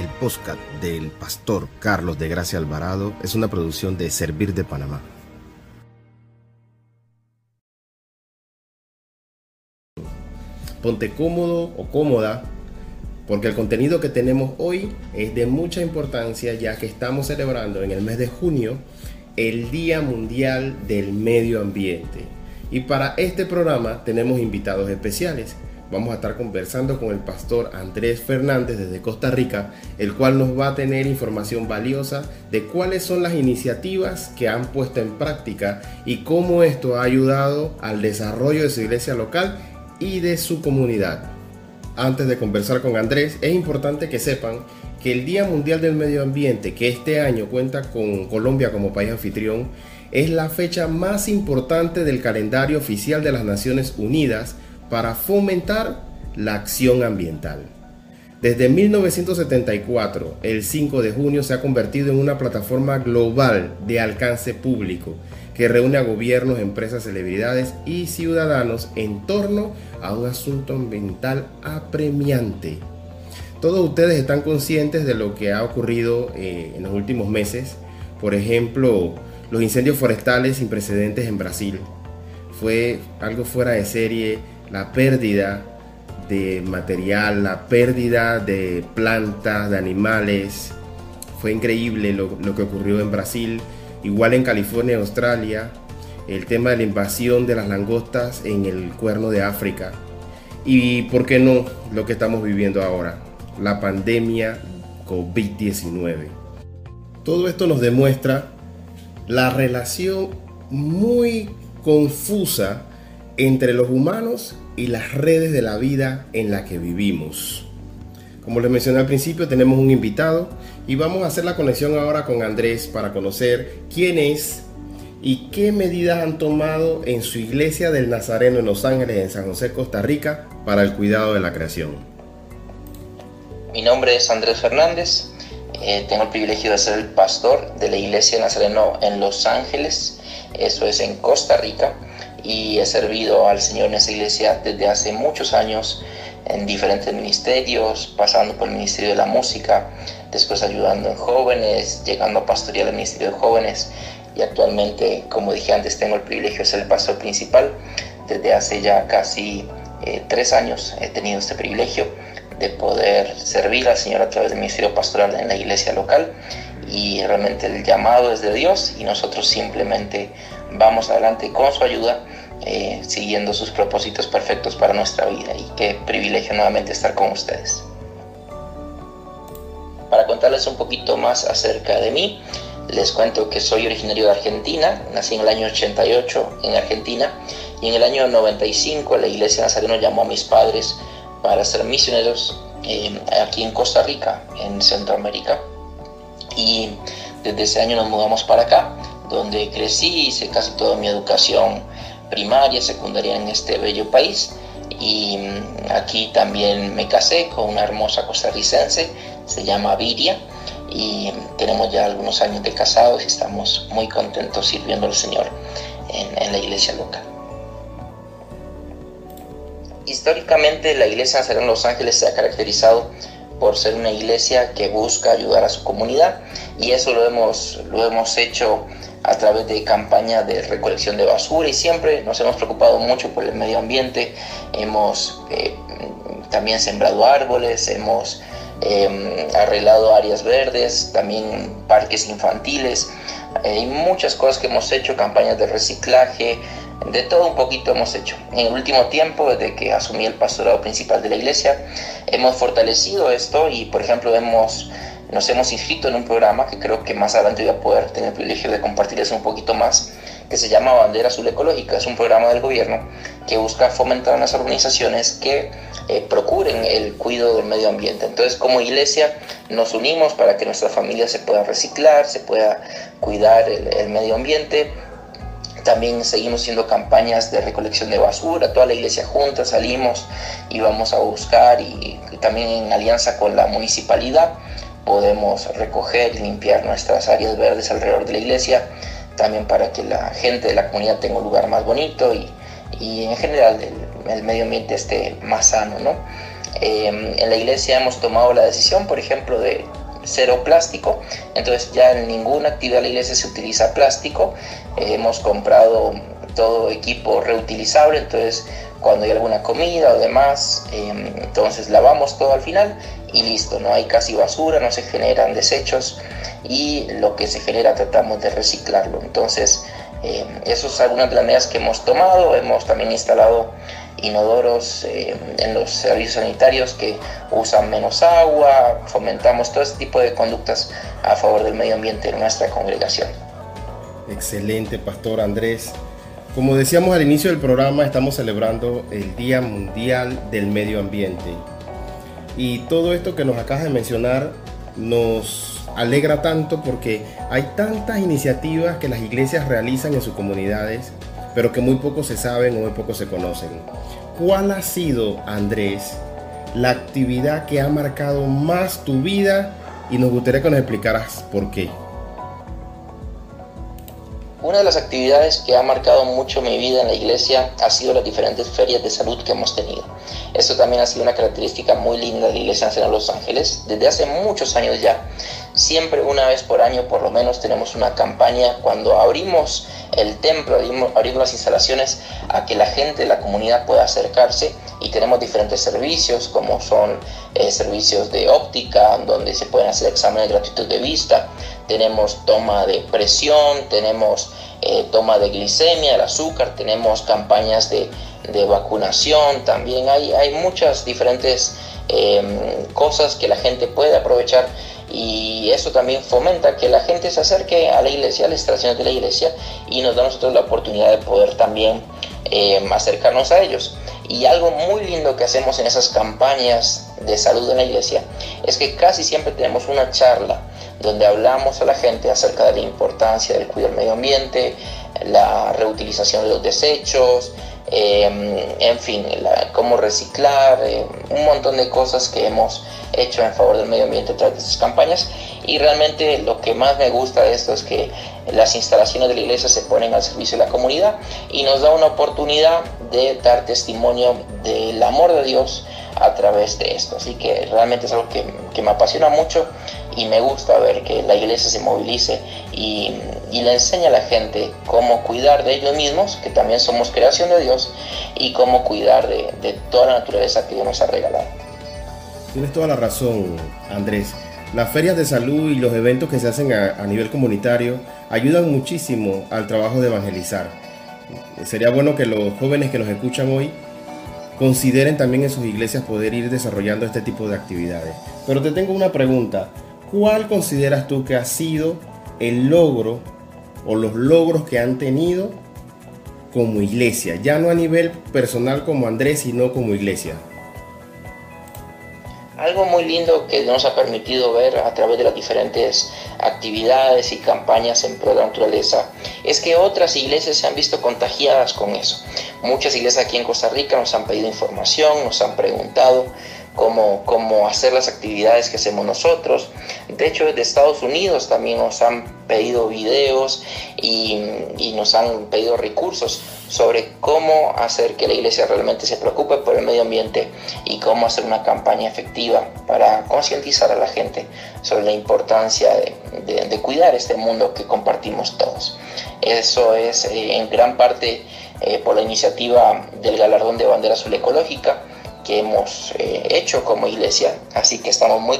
el podcast del pastor Carlos de Gracia Alvarado es una producción de Servir de Panamá. Ponte cómodo o cómoda porque el contenido que tenemos hoy es de mucha importancia ya que estamos celebrando en el mes de junio el Día Mundial del Medio Ambiente. Y para este programa tenemos invitados especiales vamos a estar conversando con el pastor Andrés Fernández desde Costa Rica, el cual nos va a tener información valiosa de cuáles son las iniciativas que han puesto en práctica y cómo esto ha ayudado al desarrollo de su iglesia local y de su comunidad. Antes de conversar con Andrés, es importante que sepan que el Día Mundial del Medio Ambiente, que este año cuenta con Colombia como país anfitrión, es la fecha más importante del calendario oficial de las Naciones Unidas para fomentar la acción ambiental. Desde 1974, el 5 de junio se ha convertido en una plataforma global de alcance público que reúne a gobiernos, empresas, celebridades y ciudadanos en torno a un asunto ambiental apremiante. Todos ustedes están conscientes de lo que ha ocurrido eh, en los últimos meses. Por ejemplo, los incendios forestales sin precedentes en Brasil. Fue algo fuera de serie la pérdida de material, la pérdida de plantas, de animales. Fue increíble lo, que ocurrió en Brasil, igual en California y Australia, el tema de la invasión de las langostas en el cuerno de África. Y, ¿por qué no, lo que estamos viviendo ahora? La pandemia COVID-19. Todo esto nos demuestra la relación muy confusa entre los humanos y las redes de la vida en la que vivimos. Como les mencioné al principio, tenemos un invitado y vamos a hacer la conexión ahora con Andrés para conocer quién es y qué medidas han tomado en su iglesia del Nazareno en Los Ángeles, en San José, Costa Rica, para el cuidado de la creación. Mi nombre es Andrés Fernández, eh, tengo el privilegio de ser el pastor de la iglesia Nazareno en Los Ángeles, eso es en Costa Rica y he servido al Señor en esa iglesia desde hace muchos años en diferentes ministerios, pasando por el Ministerio de la Música, después ayudando en jóvenes, llegando a pastorear el Ministerio de Jóvenes y actualmente, como dije antes, tengo el privilegio de ser el pastor principal. Desde hace ya casi eh, tres años he tenido este privilegio de poder servir al Señor a través del Ministerio Pastoral en la iglesia local y realmente el llamado es de Dios y nosotros simplemente vamos adelante con su ayuda, eh, siguiendo sus propósitos perfectos para nuestra vida. Y qué privilegio nuevamente estar con ustedes. Para contarles un poquito más acerca de mí, les cuento que soy originario de Argentina, nací en el año 88 en Argentina y en el año 95 la iglesia Nazareno llamó a mis padres para ser misioneros eh, aquí en Costa Rica, en Centroamérica. Y desde ese año nos mudamos para acá donde crecí, hice casi toda mi educación primaria, secundaria en este bello país. Y mm, aquí también me casé con una hermosa costarricense, se llama Viria, y tenemos ya algunos años de casados y estamos muy contentos sirviendo al Señor en, la iglesia local. Históricamente la iglesia Nazareno Los Ángeles se ha caracterizado por ser una iglesia que busca ayudar a su comunidad y eso lo hemos, lo hemos hecho a través de campañas de recolección de basura y siempre nos hemos preocupado mucho por el medio ambiente, hemos eh, también sembrado árboles, hemos em, arreglado áreas verdes, también parques infantiles eh, y muchas cosas que hemos hecho, campañas de reciclaje, de todo un poquito hemos hecho. En el último tiempo, desde que asumí el pastorado principal de la iglesia, hemos fortalecido esto y, por ejemplo, hemos nos hemos inscrito en un programa que creo que más adelante voy a poder tener el privilegio de compartirles un poquito más, que se llama Bandera Azul Ecológica. Es un programa del gobierno que busca fomentar unas organizaciones que eh, procuren el cuidado del medio ambiente. Entonces, como iglesia, nos unimos para que nuestra familia se pueda reciclar, se pueda cuidar el, medio ambiente. También seguimos haciendo campañas de recolección de basura, toda la iglesia junta salimos y vamos a buscar y también en alianza con la municipalidad podemos recoger y limpiar nuestras áreas verdes alrededor de la iglesia, también para que la gente de la comunidad tenga un lugar más bonito y, y en general el, medio ambiente esté más sano. ¿no? Em, en la iglesia hemos tomado la decisión, por ejemplo, de cero plástico, entonces ya en ninguna actividad de la iglesia se utiliza plástico, hemos comprado todo equipo reutilizable, entonces cuando hay alguna comida o demás, em, entonces lavamos todo al final y listo, no hay casi basura, no se generan desechos y lo que se genera tratamos de reciclarlo. Entonces, eh, eso es algunas de las medidas que hemos tomado, hemos también instalado inodoros eh, en los servicios sanitarios que usan menos agua, fomentamos todo este tipo de conductas a favor del medio ambiente en nuestra congregación. Excelente, Pastor Andrés. Como decíamos al inicio del programa, estamos celebrando el Día Mundial del Medio Ambiente. Y todo esto que nos acabas de mencionar nos alegra tanto porque hay tantas iniciativas que las iglesias realizan en sus comunidades, pero que muy poco se saben o muy poco se conocen. ¿Cuál ha sido, Andrés, la actividad que ha marcado más tu vida? Y nos gustaría que nos explicaras por qué. Una de las actividades que ha marcado mucho mi vida en la iglesia ha sido las diferentes ferias de salud que hemos tenido. Esto también ha sido una característica muy linda de la Iglesia Nacional de Los Ángeles. Desde hace muchos años ya, siempre una vez por año por lo menos tenemos una campaña. Cuando abrimos el templo, abrimos, las instalaciones a que la gente de la comunidad pueda acercarse y tenemos diferentes servicios como son eh, servicios de óptica donde se pueden hacer exámenes gratuitos de vista, tenemos toma de presión, tenemos eh, toma de glicemia, el azúcar, tenemos campañas de, vacunación, también hay, hay muchas diferentes em, cosas que la gente puede aprovechar y eso también fomenta que la gente se acerque a la iglesia, a las instalaciones de la iglesia y nos da a nosotros la oportunidad de poder también em, acercarnos a ellos. Y algo muy lindo que hacemos en esas campañas de salud en la iglesia es que casi siempre tenemos una charla donde hablamos a la gente acerca de la importancia del cuidado del medio ambiente, la reutilización de los desechos, em, en fin, cómo reciclar, em, un montón de cosas que hemos hecho en favor del medio ambiente a través de estas campañas. Y realmente lo que más me gusta de esto es que las instalaciones de la iglesia se ponen al servicio de la comunidad y nos da una oportunidad de dar testimonio del amor de Dios a través de esto. Así que realmente es algo que, que me apasiona mucho y me gusta ver que la iglesia se movilice y, y, le enseña a la gente cómo cuidar de ellos mismos, que también somos creación de Dios, y cómo cuidar de, de toda la naturaleza que Dios nos ha regalado. Tienes toda la razón, Andrés. Las ferias de salud y los eventos que se hacen a, a nivel comunitario ayudan muchísimo al trabajo de evangelizar. Sería bueno que los jóvenes que nos escuchan hoy consideren también en sus iglesias poder ir desarrollando este tipo de actividades. Pero te tengo una pregunta. ¿Cuál consideras tú que ha sido el logro o los logros que han tenido como iglesia? Ya no a nivel personal como Andrés, sino como iglesia. Algo muy lindo que nos ha permitido ver a través de las diferentes actividades y campañas en pro de la naturaleza es que otras iglesias se han visto contagiadas con eso. Muchas iglesias aquí en Costa Rica nos han pedido información, nos han preguntado cómo, cómo hacer las actividades que hacemos nosotros. De hecho, desde Estados Unidos también nos han pedido videos y, nos han pedido recursos sobre cómo hacer que la iglesia realmente se preocupe por el medio ambiente y cómo hacer una campaña efectiva para concientizar a la gente sobre la importancia de, de, cuidar este mundo que compartimos todos. Eso es eh, en gran parte eh, por la iniciativa del galardón de bandera azul ecológica hemos eh, hecho como iglesia, así que estamos muy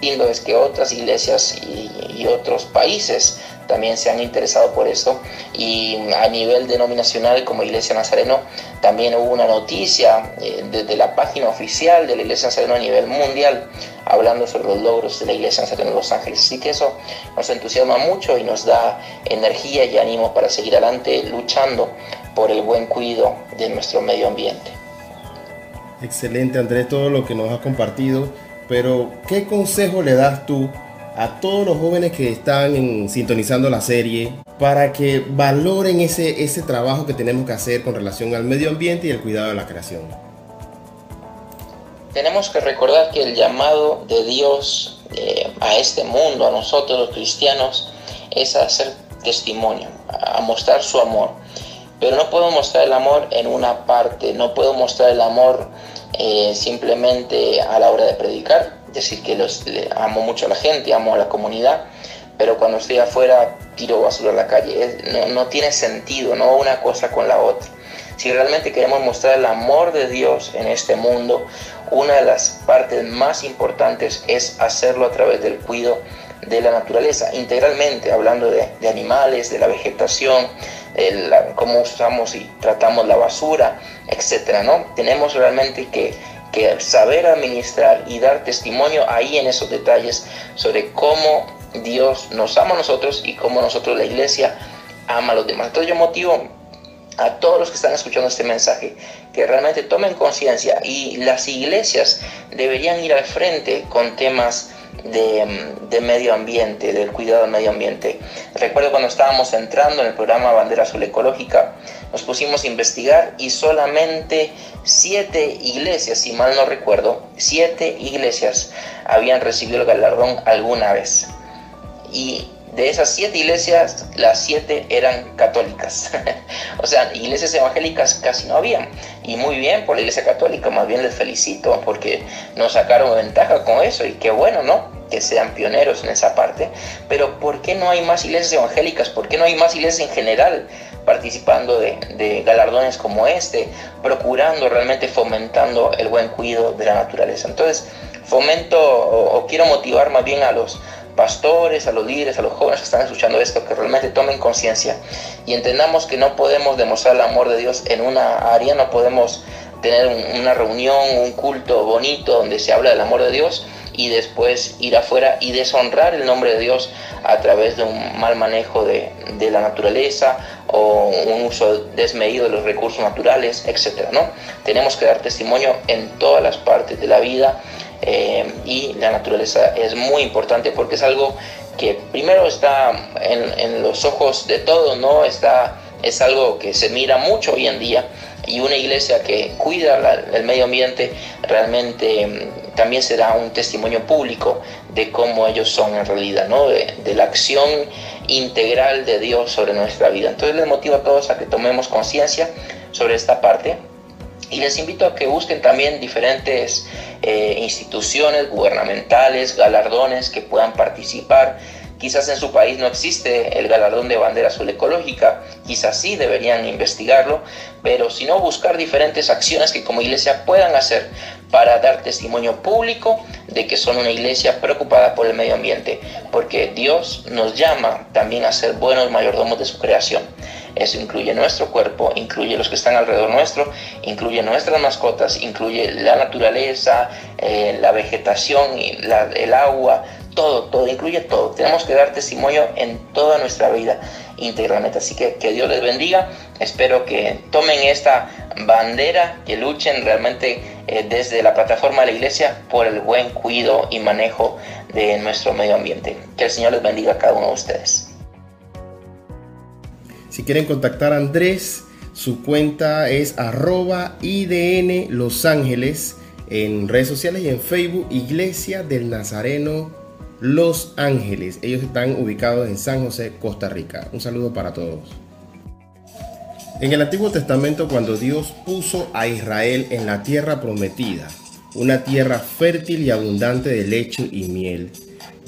lindo es que otras iglesias y, otros países también se han interesado por esto. Y a nivel denominacional como Iglesia Nazareno también hubo una noticia eh, desde la página oficial de la Iglesia Nazareno a nivel mundial hablando sobre los logros de la Iglesia Nazareno de Los Ángeles. Así que eso nos entusiasma mucho y nos da energía y ánimo para seguir adelante luchando por el buen cuidado de nuestro medio ambiente Excelente Andrés todo lo que nos has compartido pero, ¿qué consejo le das tú a todos los jóvenes que están sintonizando la serie para que valoren ese, ese trabajo que tenemos que hacer con relación al medio ambiente y el cuidado de la creación? Tenemos que recordar que el llamado de Dios eh, a este mundo, a nosotros los cristianos, es a hacer testimonio, a mostrar su amor. Pero no puedo mostrar el amor en una parte, no puedo mostrar el amor eh, simplemente a la hora de predicar, decir que los, amo mucho a la gente, amo a la comunidad, pero cuando estoy afuera tiro basura a la calle. no, no tiene sentido, no una cosa con la otra. Si realmente queremos mostrar el amor de Dios en este mundo, una de las partes más importantes es hacerlo a través del cuidado de la naturaleza, integralmente, hablando de, animales, de la vegetación, cómo usamos y tratamos la basura, etcétera, ¿no? Tenemos realmente que, que saber administrar y dar testimonio ahí en esos detalles sobre cómo Dios nos ama a nosotros y cómo nosotros, la iglesia, ama a los demás. Entonces yo motivo a todos los que están escuchando este mensaje, que realmente tomen conciencia y las iglesias deberían ir al frente con temas de, medio ambiente, del cuidado del medio ambiente. Recuerdo cuando estábamos entrando en el programa Bandera Azul Ecológica, nos pusimos a investigar y solamente siete iglesias, si mal no recuerdo, siete iglesias habían recibido el galardón alguna vez. Y de esas siete iglesias, las siete eran católicas. o sea, iglesias evangélicas casi no había. Y muy bien por la iglesia católica, más bien les felicito porque nos sacaron ventaja con eso y qué bueno, ¿no? Que sean pioneros en esa parte. Pero ¿por qué no hay más iglesias evangélicas? ¿Por qué no hay más iglesias en general participando de, galardones como este? Procurando realmente fomentando el buen cuidado de la naturaleza. Entonces, fomento o quiero motivar más bien a los pastores, a los líderes, a los jóvenes que están escuchando esto, que realmente tomen conciencia y entendamos que no podemos demostrar el amor de Dios en una área, no podemos tener una reunión, un culto bonito donde se habla del amor de Dios y después ir afuera y deshonrar el nombre de Dios a través de un mal manejo de, de la naturaleza o un uso desmedido de los recursos naturales, etc. ¿no? Tenemos que dar testimonio en todas las partes de la vida eh, y la naturaleza es muy importante porque es algo que primero está en, los ojos de todos, ¿no? Está, es algo que se mira mucho hoy en día y una iglesia que cuida el medio ambiente realmente mm, también será un testimonio público de cómo ellos son en realidad, ¿no? de, de, la acción integral de Dios sobre nuestra vida. Entonces les motivo a todos a que tomemos conciencia sobre esta parte y les invito a que busquen también diferentes eh, instituciones gubernamentales, galardones que puedan participar. Quizás en su país no existe el galardón de bandera azul ecológica, quizás sí deberían investigarlo, pero si no, buscar diferentes acciones que como iglesia puedan hacer para dar testimonio público de que son una iglesia preocupada por el medio ambiente, porque Dios nos llama también a ser buenos mayordomos de su creación. Eso incluye nuestro cuerpo, incluye los que están alrededor nuestro, incluye nuestras mascotas, incluye la naturaleza, eh, la vegetación, el agua, todo, todo, incluye todo. Tenemos que dar testimonio en toda nuestra vida íntegramente. Así que que Dios les bendiga. Espero que tomen esta bandera, que luchen realmente eh, desde la plataforma de la iglesia por el buen cuidado y manejo de nuestro medio ambiente. Que el Señor les bendiga a cada uno de ustedes. Si quieren contactar a Andrés, su cuenta es arroba IDN Los Ángeles en redes sociales y en Facebook Iglesia del Nazareno Los Ángeles. Ellos están ubicados en San José, Costa Rica. Un saludo para todos. En el Antiguo Testamento, cuando Dios puso a Israel en la tierra prometida, una tierra fértil y abundante de leche y miel,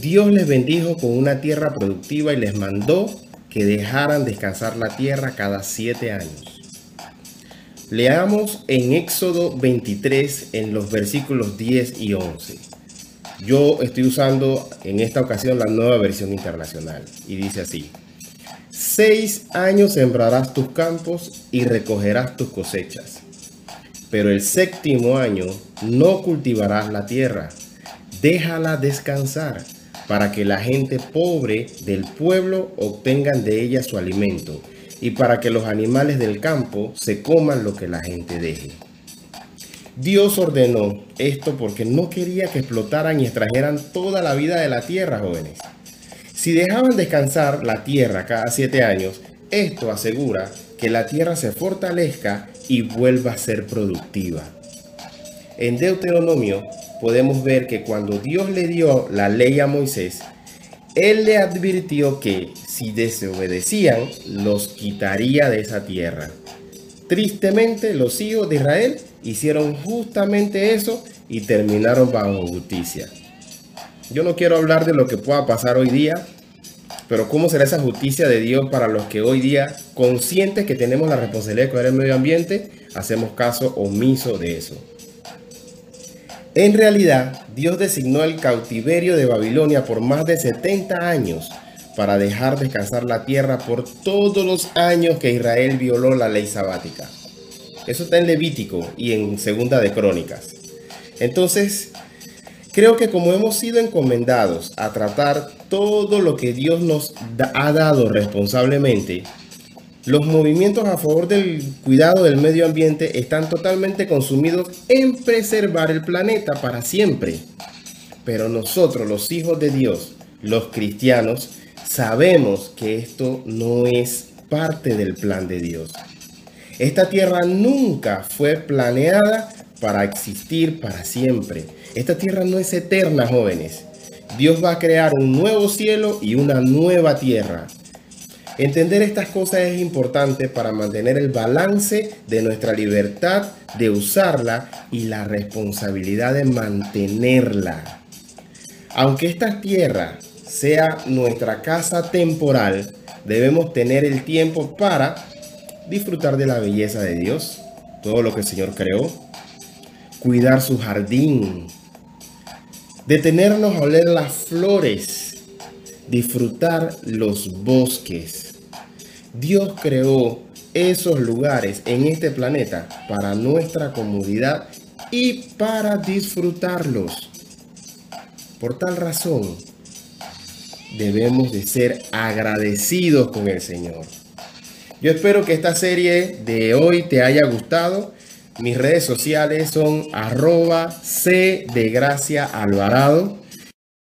Dios les bendijo con una tierra productiva y les mandó que dejaran descansar la tierra cada siete años. Leamos en Éxodo 23 en los versículos 10 y 11. Yo estoy usando en esta ocasión la nueva versión internacional y dice así. Seis años sembrarás tus campos y recogerás tus cosechas, pero el séptimo año no cultivarás la tierra, déjala descansar para que la gente pobre del pueblo obtengan de ella su alimento y para que los animales del campo se coman lo que la gente deje. Dios ordenó esto porque no quería que explotaran y extrajeran toda la vida de la tierra, jóvenes. Si dejaban descansar la tierra cada siete años, esto asegura que la tierra se fortalezca y vuelva a ser productiva. En Deuteronomio podemos ver que cuando Dios le dio la ley a Moisés, él le advirtió que si desobedecían, los quitaría de esa tierra. Tristemente, los hijos de Israel hicieron justamente eso y terminaron bajo justicia. Yo no quiero hablar de lo que pueda pasar hoy día, pero ¿cómo será esa justicia de Dios para los que hoy día, conscientes que tenemos la responsabilidad de cuidar el medio ambiente, hacemos caso omiso de eso? En realidad, Dios designó el cautiverio de Babilonia por más de 70 años para dejar descansar la tierra por todos los años que Israel violó la ley sabática. Eso está en Levítico y en Segunda de Crónicas. Entonces, creo que como hemos sido encomendados a tratar todo lo que Dios nos ha dado responsablemente, los movimientos a favor del cuidado del medio ambiente están totalmente consumidos en preservar el planeta para siempre. Pero nosotros, los hijos de Dios, los cristianos, sabemos que esto no es parte del plan de Dios. Esta tierra nunca fue planeada para existir para siempre. Esta tierra no es eterna, jóvenes. Dios va a crear un nuevo cielo y una nueva tierra. Entender estas cosas es importante para mantener el balance de nuestra libertad de usarla y la responsabilidad de mantenerla. Aunque esta tierra sea nuestra casa temporal, debemos tener el tiempo para disfrutar de la belleza de Dios, todo lo que el Señor creó, cuidar su jardín, detenernos a oler las flores, disfrutar los bosques. Dios creó esos lugares en este planeta para nuestra comodidad y para disfrutarlos. Por tal razón, debemos de ser agradecidos con el Señor. Yo espero que esta serie de hoy te haya gustado. Mis redes sociales son arroba C de Gracia Alvarado.